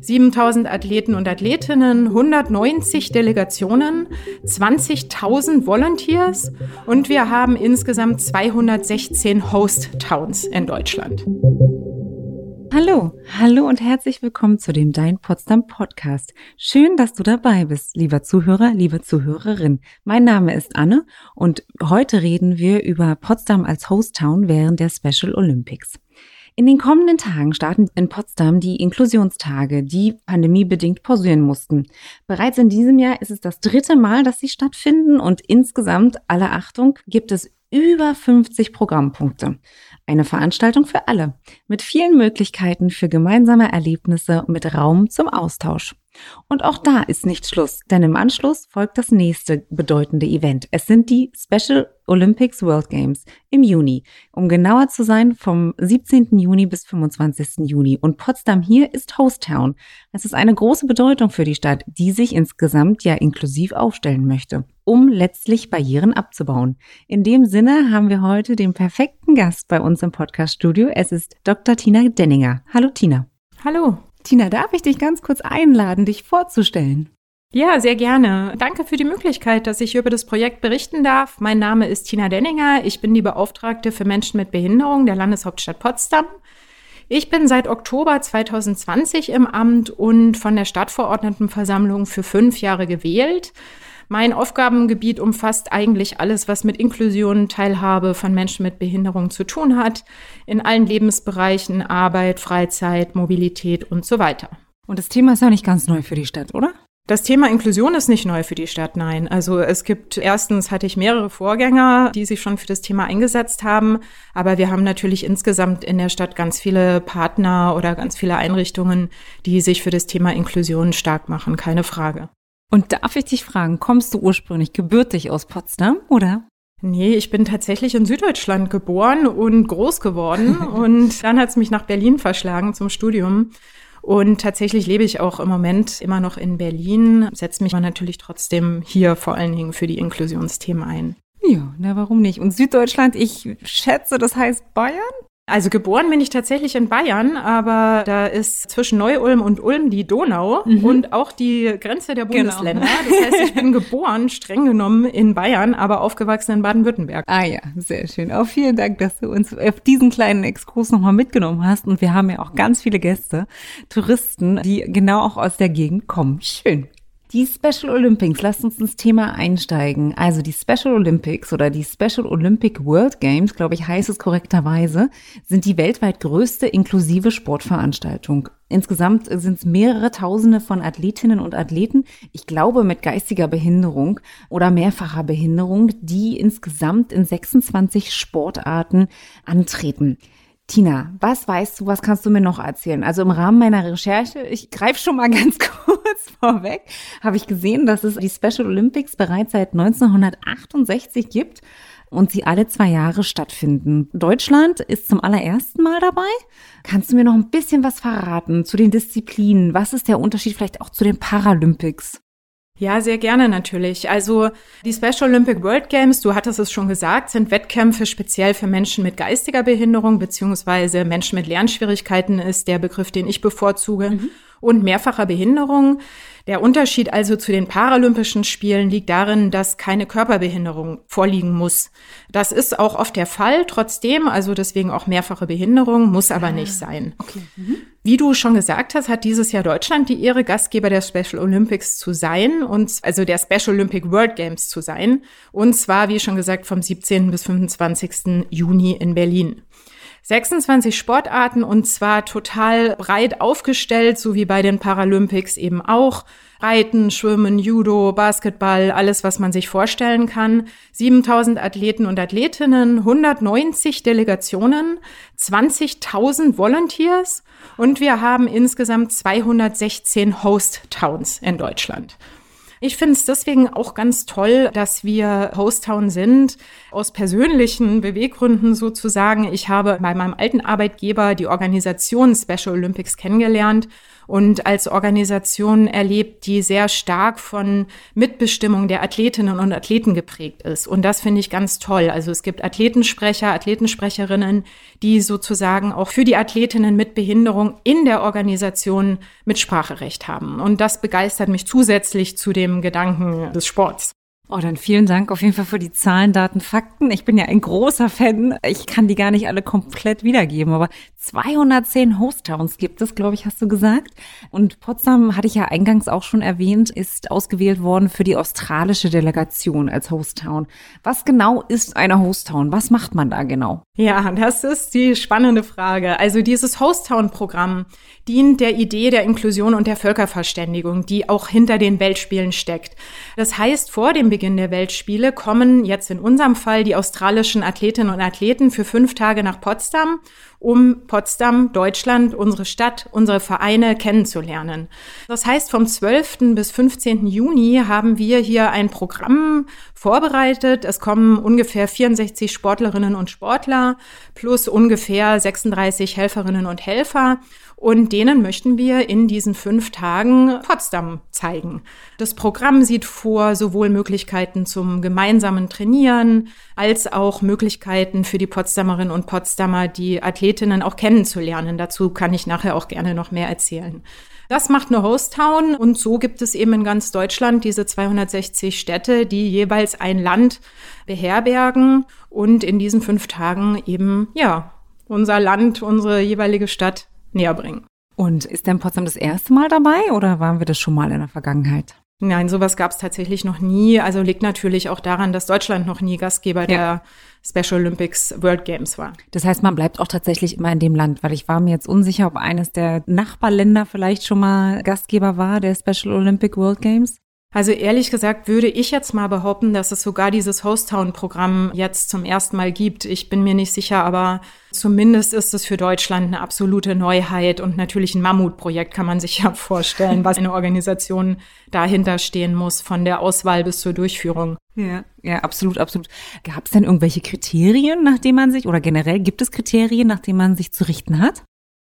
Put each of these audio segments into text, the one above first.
7000 Athleten und Athletinnen, 190 Delegationen, 20.000 Volunteers und wir haben insgesamt 216 Host Towns in Deutschland. Hallo, hallo und herzlich willkommen zu dem Dein Potsdam Podcast. Schön, dass du dabei bist, lieber Zuhörer, liebe Zuhörerin. Mein Name ist Anne und heute reden wir über Potsdam als Host Town während der Special Olympics. In den kommenden Tagen starten in Potsdam die Inklusionstage, die pandemiebedingt pausieren mussten. Bereits in diesem Jahr ist es das dritte Mal, dass sie stattfinden und insgesamt, alle Achtung, gibt es über 50 Programmpunkte. Eine Veranstaltung für alle, mit vielen Möglichkeiten für gemeinsame Erlebnisse mit Raum zum Austausch. Und auch da ist nicht Schluss, denn im Anschluss folgt das nächste bedeutende Event. Es sind die Special Olympics World Games im Juni. Um genauer zu sein, vom 17. Juni bis 25. Juni. Und Potsdam hier ist Host Town. Es ist eine große Bedeutung für die Stadt, die sich insgesamt ja inklusiv aufstellen möchte, um letztlich Barrieren abzubauen. In dem Sinne haben wir heute den perfekten Gast bei uns im Podcast-Studio. Es ist Dr. Tina Denninger. Hallo Tina. Hallo. Tina, darf ich dich ganz kurz einladen, dich vorzustellen? Ja, sehr gerne. Danke für die Möglichkeit, dass ich über das Projekt berichten darf. Mein Name ist Tina Denninger. Ich bin die Beauftragte für Menschen mit Behinderung der Landeshauptstadt Potsdam. Ich bin seit Oktober 2020 im Amt und von der Stadtverordnetenversammlung für fünf Jahre gewählt. Mein Aufgabengebiet umfasst eigentlich alles, was mit Inklusion, Teilhabe von Menschen mit Behinderung zu tun hat, in allen Lebensbereichen, Arbeit, Freizeit, Mobilität und so weiter. Und das Thema ist ja nicht ganz neu für die Stadt, oder? Das Thema Inklusion ist nicht neu für die Stadt, nein. Also es gibt erstens hatte ich mehrere Vorgänger, die sich schon für das Thema eingesetzt haben, aber wir haben natürlich insgesamt in der Stadt ganz viele Partner oder ganz viele Einrichtungen, die sich für das Thema Inklusion stark machen, keine Frage. Und darf ich dich fragen, kommst du ursprünglich gebürtig aus Potsdam, oder? Nee, ich bin tatsächlich in Süddeutschland geboren und groß geworden. und dann hat es mich nach Berlin verschlagen zum Studium. Und tatsächlich lebe ich auch im Moment immer noch in Berlin, setze mich aber natürlich trotzdem hier vor allen Dingen für die Inklusionsthemen ein. Ja, na warum nicht? Und Süddeutschland, ich schätze, das heißt Bayern? Also geboren bin ich tatsächlich in Bayern, aber da ist zwischen Neu-Ulm und Ulm die Donau mhm. und auch die Grenze der genau. Bundesländer. Genau. Das heißt, ich bin geboren, streng genommen, in Bayern, aber aufgewachsen in Baden-Württemberg. Ah ja, sehr schön. Auch vielen Dank, dass du uns auf diesen kleinen Exkurs nochmal mitgenommen hast. Und wir haben ja auch ganz viele Gäste, Touristen, die genau auch aus der Gegend kommen. Schön. Die Special Olympics, lasst uns ins Thema einsteigen. Also die Special Olympics oder die Special Olympic World Games, glaube ich, heißt es korrekterweise, sind die weltweit größte inklusive Sportveranstaltung. Insgesamt sind es mehrere Tausende von Athletinnen und Athleten, ich glaube mit geistiger Behinderung oder mehrfacher Behinderung, die insgesamt in 26 Sportarten antreten. Tina, was weißt du, was kannst du mir noch erzählen? Also im Rahmen meiner Recherche, ich greife schon mal ganz kurz vorweg, habe ich gesehen, dass es die Special Olympics bereits seit 1968 gibt und sie alle zwei Jahre stattfinden. Deutschland ist zum allerersten Mal dabei. Kannst du mir noch ein bisschen was verraten zu den Disziplinen? Was ist der Unterschied vielleicht auch zu den Paralympics? Ja, sehr gerne natürlich. Also die Special Olympic World Games, du hattest es schon gesagt, sind Wettkämpfe speziell für Menschen mit geistiger Behinderung beziehungsweise Menschen mit Lernschwierigkeiten ist der Begriff, den ich bevorzuge. Mhm und mehrfacher Behinderung. Der Unterschied also zu den Paralympischen Spielen liegt darin, dass keine Körperbehinderung vorliegen muss. Das ist auch oft der Fall, trotzdem, also deswegen auch mehrfache Behinderung, muss aber nicht ah, sein. Okay. Mhm. Wie du schon gesagt hast, hat dieses Jahr Deutschland die Ehre, Gastgeber der Special Olympics zu sein und also der Special Olympic World Games zu sein. Und zwar, wie schon gesagt, vom 17. bis 25. Juni in Berlin. 26 Sportarten und zwar total breit aufgestellt, so wie bei den Paralympics eben auch. Reiten, Schwimmen, Judo, Basketball, alles, was man sich vorstellen kann. 7000 Athleten und Athletinnen, 190 Delegationen, 20.000 Volunteers und wir haben insgesamt 216 Host Towns in Deutschland. Ich finde es deswegen auch ganz toll, dass wir Hostown sind, aus persönlichen Beweggründen sozusagen. Ich habe bei meinem alten Arbeitgeber die Organisation Special Olympics kennengelernt und als Organisation erlebt, die sehr stark von Mitbestimmung der Athletinnen und Athleten geprägt ist. Und das finde ich ganz toll. Also es gibt Athletensprecher, Athletensprecherinnen, die sozusagen auch für die Athletinnen mit Behinderung in der Organisation Mitspracherecht haben. Und das begeistert mich zusätzlich zu dem Gedanken des Sports. Oh, dann vielen Dank auf jeden Fall für die Zahlen, Daten, Fakten. Ich bin ja ein großer Fan. Ich kann die gar nicht alle komplett wiedergeben, aber 210 Host-Towns gibt es, glaube ich, hast du gesagt. Und Potsdam, hatte ich ja eingangs auch schon erwähnt, ist ausgewählt worden für die australische Delegation als Host-Town. Was genau ist eine Host-Town? Was macht man da genau? Ja, das ist die spannende Frage. Also dieses Host-Town-Programm dient der Idee der Inklusion und der Völkerverständigung, die auch hinter den Weltspielen steckt. Das heißt, vor dem Beginn der Weltspiele kommen jetzt in unserem Fall die australischen Athletinnen und Athleten für fünf Tage nach Potsdam um Potsdam, Deutschland, unsere Stadt, unsere Vereine kennenzulernen. Das heißt, vom 12. bis 15. Juni haben wir hier ein Programm vorbereitet. Es kommen ungefähr 64 Sportlerinnen und Sportler plus ungefähr 36 Helferinnen und Helfer. Und denen möchten wir in diesen fünf Tagen Potsdam zeigen. Das Programm sieht vor sowohl Möglichkeiten zum gemeinsamen Trainieren als auch Möglichkeiten für die Potsdamerinnen und Potsdamer, die Athletinnen auch kennenzulernen. Dazu kann ich nachher auch gerne noch mehr erzählen. Das macht eine Host-Town und so gibt es eben in ganz Deutschland diese 260 Städte, die jeweils ein Land beherbergen und in diesen fünf Tagen eben, ja, unser Land, unsere jeweilige Stadt näher bringen. Und ist denn Potsdam das erste Mal dabei oder waren wir das schon mal in der Vergangenheit? Nein, sowas gab es tatsächlich noch nie. Also liegt natürlich auch daran, dass Deutschland noch nie Gastgeber ja. der Special Olympics World Games war. Das heißt, man bleibt auch tatsächlich immer in dem Land, weil ich war mir jetzt unsicher, ob eines der Nachbarländer vielleicht schon mal Gastgeber war der Special Olympic World Games. Also ehrlich gesagt würde ich jetzt mal behaupten, dass es sogar dieses Hostown-Programm jetzt zum ersten Mal gibt. Ich bin mir nicht sicher, aber zumindest ist es für Deutschland eine absolute Neuheit und natürlich ein Mammutprojekt kann man sich ja vorstellen, was eine Organisation dahinter stehen muss, von der Auswahl bis zur Durchführung. Ja, ja, absolut, absolut. Gab es denn irgendwelche Kriterien, nach denen man sich, oder generell gibt es Kriterien, nach denen man sich zu richten hat?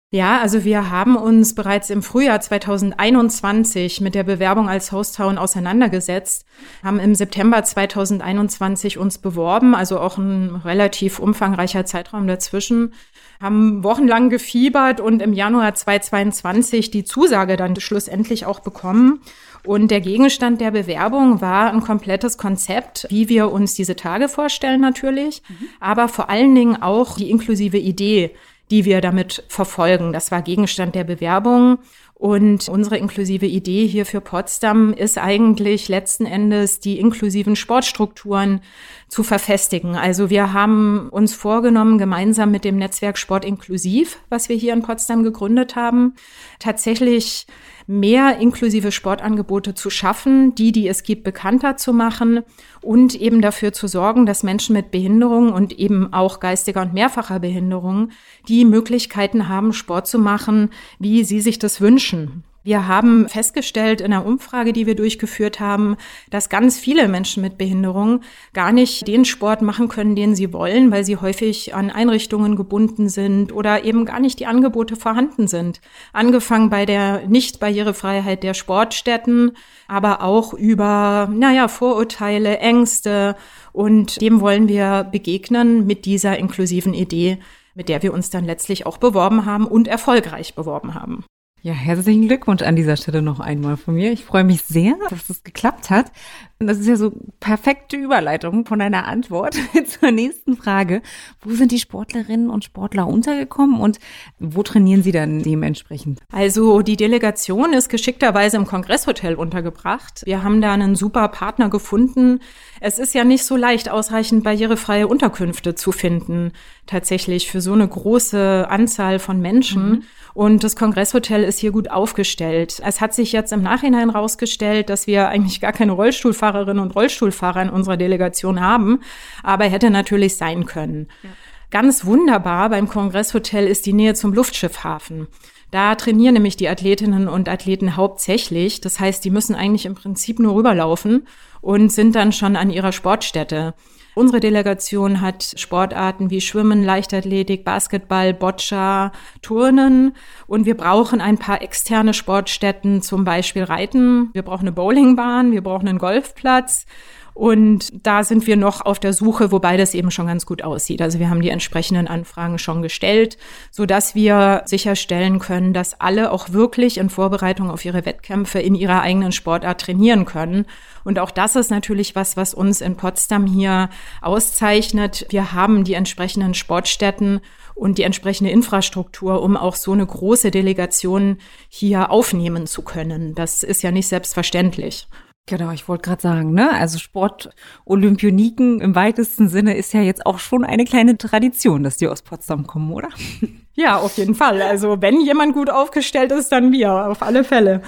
Ja, also wir haben uns bereits im Frühjahr 2021 mit der Bewerbung als Hosttown auseinandergesetzt, haben im September 2021 uns beworben, also auch ein relativ umfangreicher Zeitraum dazwischen, haben wochenlang gefiebert und im Januar 2022 die Zusage dann schlussendlich auch bekommen. Und der Gegenstand der Bewerbung war ein komplettes Konzept, wie wir uns diese Tage vorstellen natürlich, mhm. aber vor allen Dingen auch die inklusive Idee die wir damit verfolgen. Das war Gegenstand der Bewerbung. Und unsere inklusive Idee hier für Potsdam ist eigentlich letzten Endes die inklusiven Sportstrukturen zu verfestigen. Also wir haben uns vorgenommen, gemeinsam mit dem Netzwerk Sport inklusiv, was wir hier in Potsdam gegründet haben, tatsächlich mehr inklusive Sportangebote zu schaffen, die, die es gibt, bekannter zu machen und eben dafür zu sorgen, dass Menschen mit Behinderung und eben auch geistiger und mehrfacher Behinderung die Möglichkeiten haben, Sport zu machen, wie sie sich das wünschen. Wir haben festgestellt in der Umfrage, die wir durchgeführt haben, dass ganz viele Menschen mit Behinderung gar nicht den Sport machen können, den sie wollen, weil sie häufig an Einrichtungen gebunden sind oder eben gar nicht die Angebote vorhanden sind. Angefangen bei der Nicht-Barrierefreiheit der Sportstätten, aber auch über, naja, Vorurteile, Ängste. Und dem wollen wir begegnen mit dieser inklusiven Idee, mit der wir uns dann letztlich auch beworben haben und erfolgreich beworben haben. Ja, herzlichen Glückwunsch an dieser Stelle noch einmal von mir. Ich freue mich sehr, dass es geklappt hat. Das ist ja so perfekte Überleitung von deiner Antwort zur nächsten Frage. Wo sind die Sportlerinnen und Sportler untergekommen und wo trainieren sie dann dementsprechend? Also die Delegation ist geschickterweise im Kongresshotel untergebracht. Wir haben da einen super Partner gefunden. Es ist ja nicht so leicht, ausreichend barrierefreie Unterkünfte zu finden, tatsächlich für so eine große Anzahl von Menschen. Mhm. Und das Kongresshotel ist hier gut aufgestellt. Es hat sich jetzt im Nachhinein rausgestellt, dass wir eigentlich gar keine Rollstuhlfahrerinnen und Rollstuhlfahrer in unserer Delegation haben, aber hätte natürlich sein können. Ja. Ganz wunderbar beim Kongresshotel ist die Nähe zum Luftschiffhafen. Da trainieren nämlich die Athletinnen und Athleten hauptsächlich. Das heißt, die müssen eigentlich im Prinzip nur rüberlaufen und sind dann schon an ihrer Sportstätte. Unsere Delegation hat Sportarten wie Schwimmen, Leichtathletik, Basketball, Boccia, Turnen und wir brauchen ein paar externe Sportstätten, zum Beispiel Reiten. Wir brauchen eine Bowlingbahn, wir brauchen einen Golfplatz und da sind wir noch auf der Suche, wobei das eben schon ganz gut aussieht. Also wir haben die entsprechenden Anfragen schon gestellt, so dass wir sicherstellen können, dass alle auch wirklich in Vorbereitung auf ihre Wettkämpfe in ihrer eigenen Sportart trainieren können. Und auch das ist natürlich was, was uns in Potsdam hier auszeichnet. Wir haben die entsprechenden Sportstätten und die entsprechende Infrastruktur, um auch so eine große Delegation hier aufnehmen zu können. Das ist ja nicht selbstverständlich. Genau, ich wollte gerade sagen, ne? Also Sport-Olympioniken im weitesten Sinne ist ja jetzt auch schon eine kleine Tradition, dass die aus Potsdam kommen, oder? Ja, auf jeden Fall. Also wenn jemand gut aufgestellt ist, dann wir, auf alle Fälle.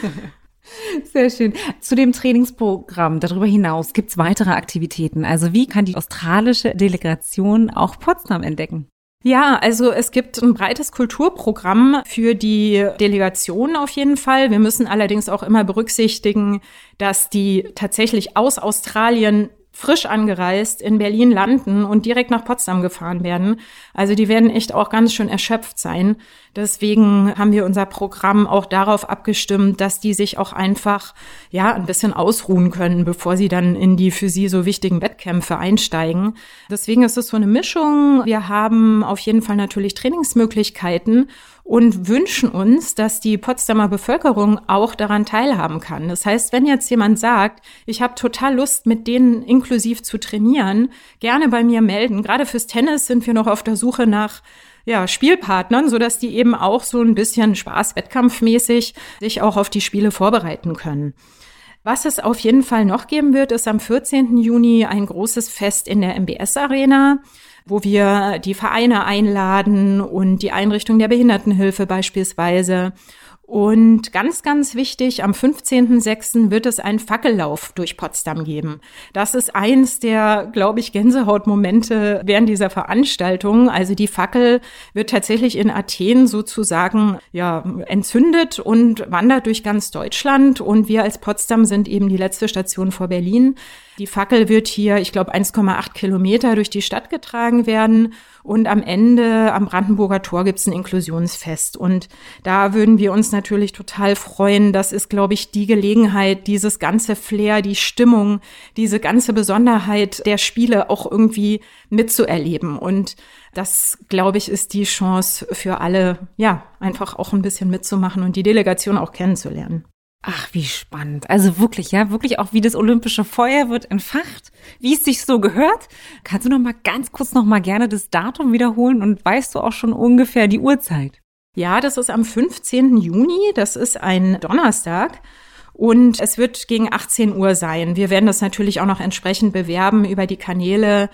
Sehr schön. Zu dem Trainingsprogramm darüber hinaus gibt es weitere Aktivitäten. Also wie kann die australische Delegation auch Potsdam entdecken? Ja, also es gibt ein breites Kulturprogramm für die Delegation auf jeden Fall. Wir müssen allerdings auch immer berücksichtigen, dass die tatsächlich aus Australien frisch angereist in Berlin landen und direkt nach Potsdam gefahren werden. Also die werden echt auch ganz schön erschöpft sein. Deswegen haben wir unser Programm auch darauf abgestimmt, dass die sich auch einfach ja ein bisschen ausruhen können, bevor sie dann in die für sie so wichtigen Wettkämpfe einsteigen. Deswegen ist es so eine Mischung. Wir haben auf jeden Fall natürlich Trainingsmöglichkeiten und wünschen uns, dass die Potsdamer Bevölkerung auch daran teilhaben kann. Das heißt, wenn jetzt jemand sagt, ich habe total Lust, mit denen inklusiv zu trainieren, gerne bei mir melden. Gerade fürs Tennis sind wir noch auf der Suche nach ja, Spielpartnern, so dass die eben auch so ein bisschen Spaß-Wettkampfmäßig sich auch auf die Spiele vorbereiten können. Was es auf jeden Fall noch geben wird, ist am 14. Juni ein großes Fest in der MBS Arena wo wir die Vereine einladen und die Einrichtung der Behindertenhilfe beispielsweise. Und ganz, ganz wichtig, am 15.06. wird es einen Fackellauf durch Potsdam geben. Das ist eins der, glaube ich, Gänsehautmomente während dieser Veranstaltung. Also die Fackel wird tatsächlich in Athen sozusagen, ja, entzündet und wandert durch ganz Deutschland. Und wir als Potsdam sind eben die letzte Station vor Berlin. Die Fackel wird hier, ich glaube, 1,8 Kilometer durch die Stadt getragen werden. Und am Ende, am Brandenburger Tor, gibt es ein Inklusionsfest. Und da würden wir uns natürlich total freuen. Das ist, glaube ich, die Gelegenheit, dieses ganze Flair, die Stimmung, diese ganze Besonderheit der Spiele auch irgendwie mitzuerleben. Und das, glaube ich, ist die Chance für alle, ja, einfach auch ein bisschen mitzumachen und die Delegation auch kennenzulernen. Ach, wie spannend. Also wirklich, ja, wirklich auch wie das olympische Feuer wird entfacht, wie es sich so gehört. Kannst du noch mal ganz kurz noch mal gerne das Datum wiederholen und weißt du auch schon ungefähr die Uhrzeit? Ja, das ist am 15. Juni, das ist ein Donnerstag. Und es wird gegen 18 Uhr sein. Wir werden das natürlich auch noch entsprechend bewerben über die Kanäle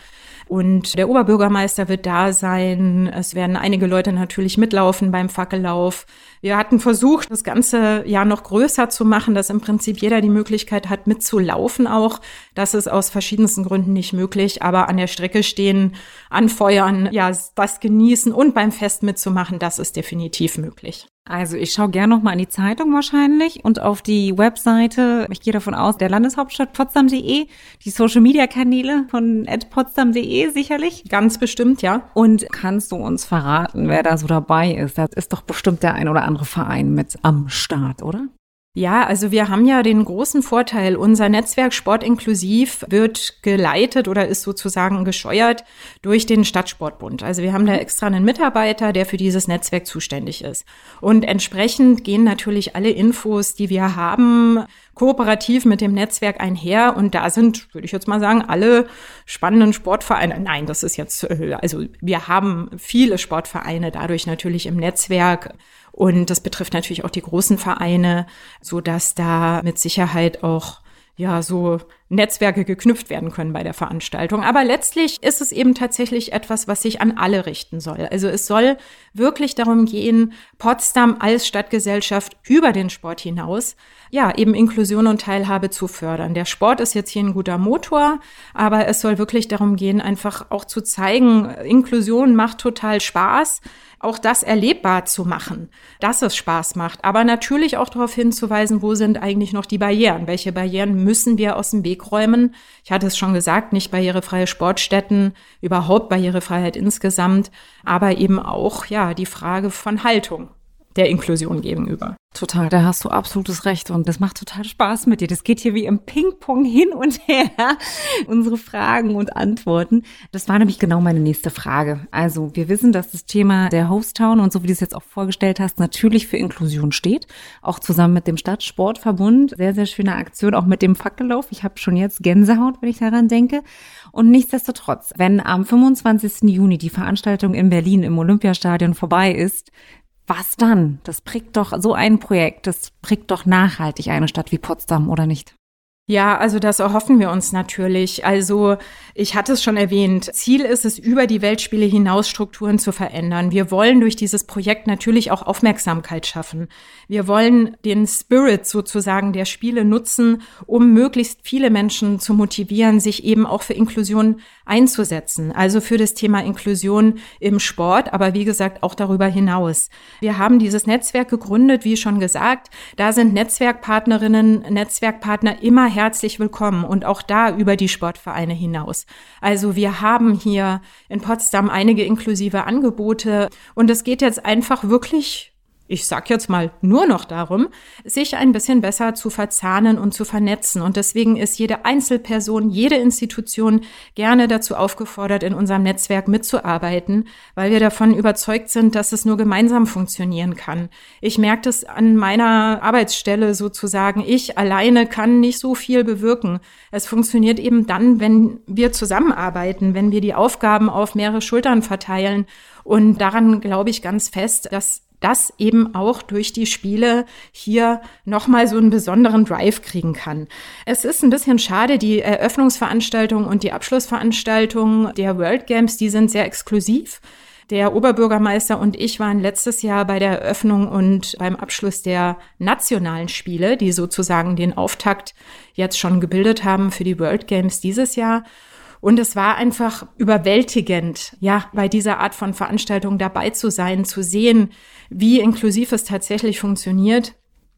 und der Oberbürgermeister wird da sein. Es werden einige Leute natürlich mitlaufen beim Fackellauf. Wir hatten versucht, das ganze Jahr noch größer zu machen, dass im Prinzip jeder die Möglichkeit hat, mitzulaufen auch. Das ist aus verschiedensten Gründen nicht möglich, aber an der Strecke stehen, anfeuern, ja, was genießen und beim Fest mitzumachen, das ist definitiv möglich. Also ich schaue gerne noch mal in die Zeitung wahrscheinlich und auf die Webseite, ich gehe davon aus, der Landeshauptstadt Potsdam.de, die Social Media Kanäle von potsdam.de sicherlich. Ganz bestimmt, ja. Und kannst du uns verraten, wer da so dabei ist? Das ist doch bestimmt der ein oder andere Verein mit am Start, oder? Ja, also wir haben ja den großen Vorteil, unser Netzwerk Sport inklusiv wird geleitet oder ist sozusagen gescheuert durch den Stadtsportbund. Also wir haben da extra einen Mitarbeiter, der für dieses Netzwerk zuständig ist. Und entsprechend gehen natürlich alle Infos, die wir haben, kooperativ mit dem Netzwerk einher. Und da sind, würde ich jetzt mal sagen, alle spannenden Sportvereine. Nein, das ist jetzt, äh, also wir haben viele Sportvereine dadurch natürlich im Netzwerk. Und das betrifft natürlich auch die großen Vereine, so dass da mit Sicherheit auch ja so Netzwerke geknüpft werden können bei der Veranstaltung. Aber letztlich ist es eben tatsächlich etwas, was sich an alle richten soll. Also es soll wirklich darum gehen, Potsdam als Stadtgesellschaft über den Sport hinaus, ja, eben Inklusion und Teilhabe zu fördern. Der Sport ist jetzt hier ein guter Motor, aber es soll wirklich darum gehen, einfach auch zu zeigen, Inklusion macht total Spaß auch das erlebbar zu machen, dass es Spaß macht. Aber natürlich auch darauf hinzuweisen, wo sind eigentlich noch die Barrieren? Welche Barrieren müssen wir aus dem Weg räumen? Ich hatte es schon gesagt, nicht barrierefreie Sportstätten, überhaupt Barrierefreiheit insgesamt, aber eben auch, ja, die Frage von Haltung der Inklusion gegenüber. Total, da hast du absolutes Recht und das macht total Spaß mit dir. Das geht hier wie im Ping-Pong hin und her, unsere Fragen und Antworten. Das war nämlich genau meine nächste Frage. Also wir wissen, dass das Thema der Host-Town und so wie du es jetzt auch vorgestellt hast, natürlich für Inklusion steht. Auch zusammen mit dem Stadtsportverbund. Sehr, sehr schöne Aktion, auch mit dem Fackellauf. Ich habe schon jetzt Gänsehaut, wenn ich daran denke. Und nichtsdestotrotz, wenn am 25. Juni die Veranstaltung in Berlin im Olympiastadion vorbei ist, was dann? Das prägt doch so ein Projekt, das prägt doch nachhaltig eine Stadt wie Potsdam, oder nicht? Ja, also das erhoffen wir uns natürlich. Also ich hatte es schon erwähnt, Ziel ist es, über die Weltspiele hinaus Strukturen zu verändern. Wir wollen durch dieses Projekt natürlich auch Aufmerksamkeit schaffen. Wir wollen den Spirit sozusagen der Spiele nutzen, um möglichst viele Menschen zu motivieren, sich eben auch für Inklusion einzusetzen. Also für das Thema Inklusion im Sport, aber wie gesagt auch darüber hinaus. Wir haben dieses Netzwerk gegründet, wie schon gesagt. Da sind Netzwerkpartnerinnen, Netzwerkpartner immer herzlich willkommen und auch da über die Sportvereine hinaus. Also wir haben hier in Potsdam einige inklusive Angebote und es geht jetzt einfach wirklich ich sag jetzt mal nur noch darum, sich ein bisschen besser zu verzahnen und zu vernetzen. Und deswegen ist jede Einzelperson, jede Institution gerne dazu aufgefordert, in unserem Netzwerk mitzuarbeiten, weil wir davon überzeugt sind, dass es nur gemeinsam funktionieren kann. Ich merke das an meiner Arbeitsstelle sozusagen. Ich alleine kann nicht so viel bewirken. Es funktioniert eben dann, wenn wir zusammenarbeiten, wenn wir die Aufgaben auf mehrere Schultern verteilen. Und daran glaube ich ganz fest, dass das eben auch durch die Spiele hier nochmal so einen besonderen Drive kriegen kann. Es ist ein bisschen schade, die Eröffnungsveranstaltung und die Abschlussveranstaltung der World Games, die sind sehr exklusiv. Der Oberbürgermeister und ich waren letztes Jahr bei der Eröffnung und beim Abschluss der nationalen Spiele, die sozusagen den Auftakt jetzt schon gebildet haben für die World Games dieses Jahr. Und es war einfach überwältigend, ja, bei dieser Art von Veranstaltung dabei zu sein, zu sehen, wie inklusiv es tatsächlich funktioniert.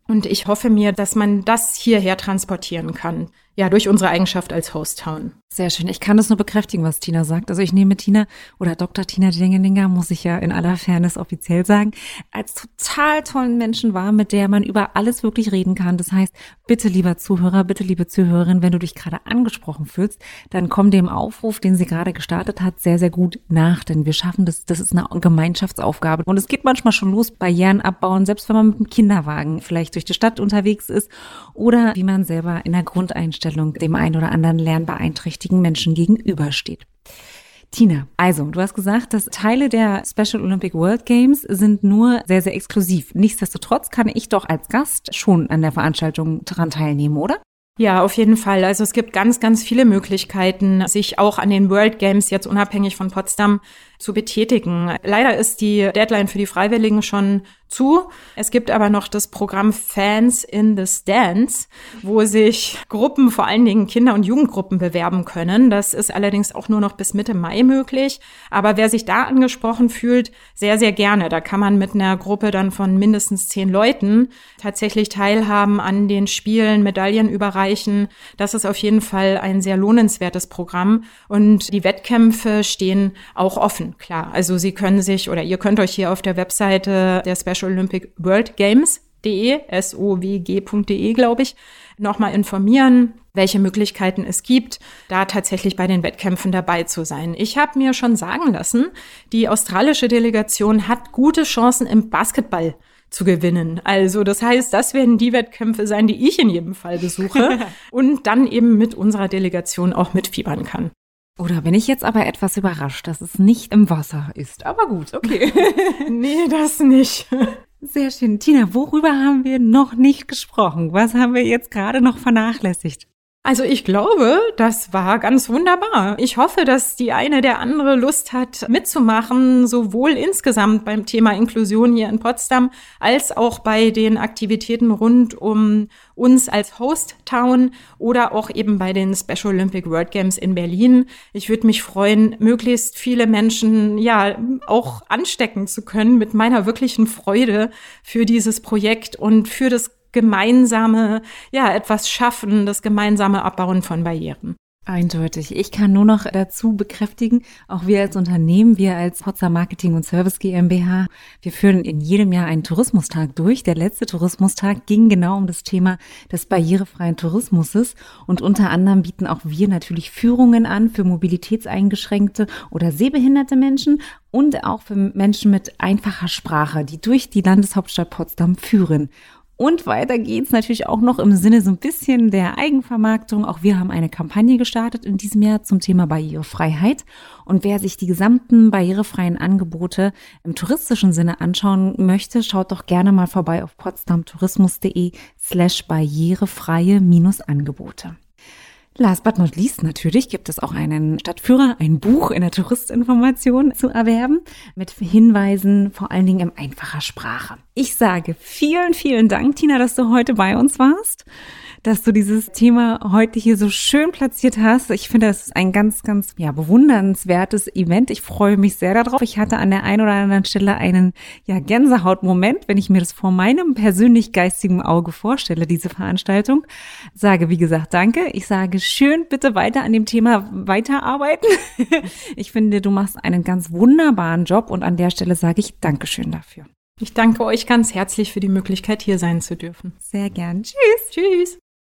Und ich hoffe mir, dass man das hierher transportieren kann ja, durch unsere Eigenschaft als Host Town. Sehr schön. Ich kann das nur bekräftigen, was Tina sagt. Also ich nehme Tina oder Dr. Tina Dingeninger, muss ich ja in aller Fairness offiziell sagen, als total tollen Menschen wahr, mit der man über alles wirklich reden kann. Das heißt, bitte lieber Zuhörer, bitte liebe Zuhörerin, wenn du dich gerade angesprochen fühlst, dann komm dem Aufruf, den sie gerade gestartet hat, sehr, sehr gut nach. Denn wir schaffen das, das ist eine Gemeinschaftsaufgabe. Und es geht manchmal schon los, Barrieren abbauen, selbst wenn man mit einem Kinderwagen vielleicht durch die Stadt unterwegs ist oder wie man selber in der Grundeinstellung Einstellung dem einen oder anderen lernbeeinträchtigten Menschen gegenübersteht. Tina, also du hast gesagt, dass Teile der Special Olympic World Games sind nur sehr, sehr exklusiv. Nichtsdestotrotz kann ich doch als Gast schon an der Veranstaltung daran teilnehmen, oder? Ja, auf jeden Fall. Also es gibt ganz, ganz viele Möglichkeiten, sich auch an den World Games jetzt unabhängig von Potsdam zu betätigen. Leider ist die Deadline für die Freiwilligen schon zu. Es gibt aber noch das Programm Fans in the Stands, wo sich Gruppen, vor allen Dingen Kinder- und Jugendgruppen bewerben können. Das ist allerdings auch nur noch bis Mitte Mai möglich. Aber wer sich da angesprochen fühlt, sehr, sehr gerne. Da kann man mit einer Gruppe dann von mindestens zehn Leuten tatsächlich teilhaben an den Spielen, Medaillen überreichen. Das ist auf jeden Fall ein sehr lohnenswertes Programm. Und die Wettkämpfe stehen auch offen klar. Also Sie können sich oder ihr könnt euch hier auf der Webseite der Special Olympic World Games.de, sowg.de, glaube ich, nochmal informieren, welche Möglichkeiten es gibt, da tatsächlich bei den Wettkämpfen dabei zu sein. Ich habe mir schon sagen lassen, die australische Delegation hat gute Chancen im Basketball zu gewinnen. Also das heißt, das werden die Wettkämpfe sein, die ich in jedem Fall besuche und dann eben mit unserer Delegation auch mitfiebern kann. Oder bin ich jetzt aber etwas überrascht, dass es nicht im Wasser ist. Aber gut, okay. nee, das nicht. Sehr schön. Tina, worüber haben wir noch nicht gesprochen? Was haben wir jetzt gerade noch vernachlässigt? Also ich glaube, das war ganz wunderbar. Ich hoffe, dass die eine der andere Lust hat, mitzumachen, sowohl insgesamt beim Thema Inklusion hier in Potsdam als auch bei den Aktivitäten rund um uns als Host Town oder auch eben bei den Special Olympic World Games in Berlin. Ich würde mich freuen, möglichst viele Menschen ja auch anstecken zu können mit meiner wirklichen Freude für dieses Projekt und für das gemeinsame, ja, etwas schaffen, das gemeinsame Abbauen von Barrieren. Eindeutig. Ich kann nur noch dazu bekräftigen, auch wir als Unternehmen, wir als Potsdam Marketing und Service GmbH, wir führen in jedem Jahr einen Tourismustag durch. Der letzte Tourismustag ging genau um das Thema des barrierefreien Tourismuses und unter anderem bieten auch wir natürlich Führungen an für mobilitätseingeschränkte oder sehbehinderte Menschen und auch für Menschen mit einfacher Sprache, die durch die Landeshauptstadt Potsdam führen. Und weiter geht's natürlich auch noch im Sinne so ein bisschen der Eigenvermarktung. Auch wir haben eine Kampagne gestartet in diesem Jahr zum Thema Barrierefreiheit. Und wer sich die gesamten barrierefreien Angebote im touristischen Sinne anschauen möchte, schaut doch gerne mal vorbei auf potsdamtourismus.de slash barrierefreie Angebote. Last but not least natürlich gibt es auch einen Stadtführer, ein Buch in der Touristinformation zu erwerben mit Hinweisen vor allen Dingen in einfacher Sprache. Ich sage vielen, vielen Dank, Tina, dass du heute bei uns warst dass du dieses Thema heute hier so schön platziert hast. Ich finde, das ist ein ganz, ganz ja, bewundernswertes Event. Ich freue mich sehr darauf. Ich hatte an der einen oder anderen Stelle einen ja, Gänsehautmoment, wenn ich mir das vor meinem persönlich geistigen Auge vorstelle, diese Veranstaltung. Sage, wie gesagt, danke. Ich sage schön, bitte weiter an dem Thema weiterarbeiten. ich finde, du machst einen ganz wunderbaren Job und an der Stelle sage ich Dankeschön dafür. Ich danke euch ganz herzlich für die Möglichkeit, hier sein zu dürfen. Sehr gern. Tschüss. Tschüss.